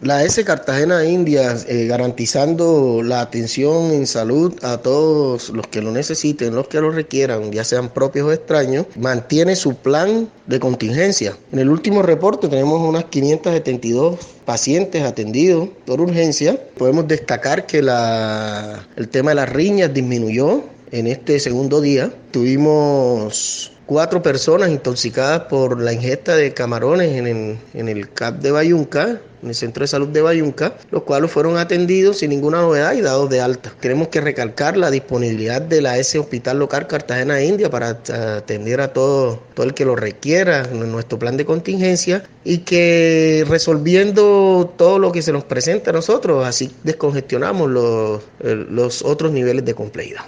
La S Cartagena India, eh, garantizando la atención en salud a todos los que lo necesiten, los que lo requieran, ya sean propios o extraños, mantiene su plan de contingencia. En el último reporte tenemos unas 572 pacientes atendidos por urgencia. Podemos destacar que la, el tema de las riñas disminuyó en este segundo día. Tuvimos cuatro personas intoxicadas por la ingesta de camarones en el, CAP de Bayunca, en el Centro de Salud de Bayunca, los cuales fueron atendidos sin ninguna novedad y dados de alta. Tenemos que recalcar la disponibilidad de la S Hospital Local Cartagena India para atender a todo, todo el que lo requiera en nuestro plan de contingencia y que resolviendo todo lo que se nos presenta a nosotros, así descongestionamos los, los otros niveles de complejidad.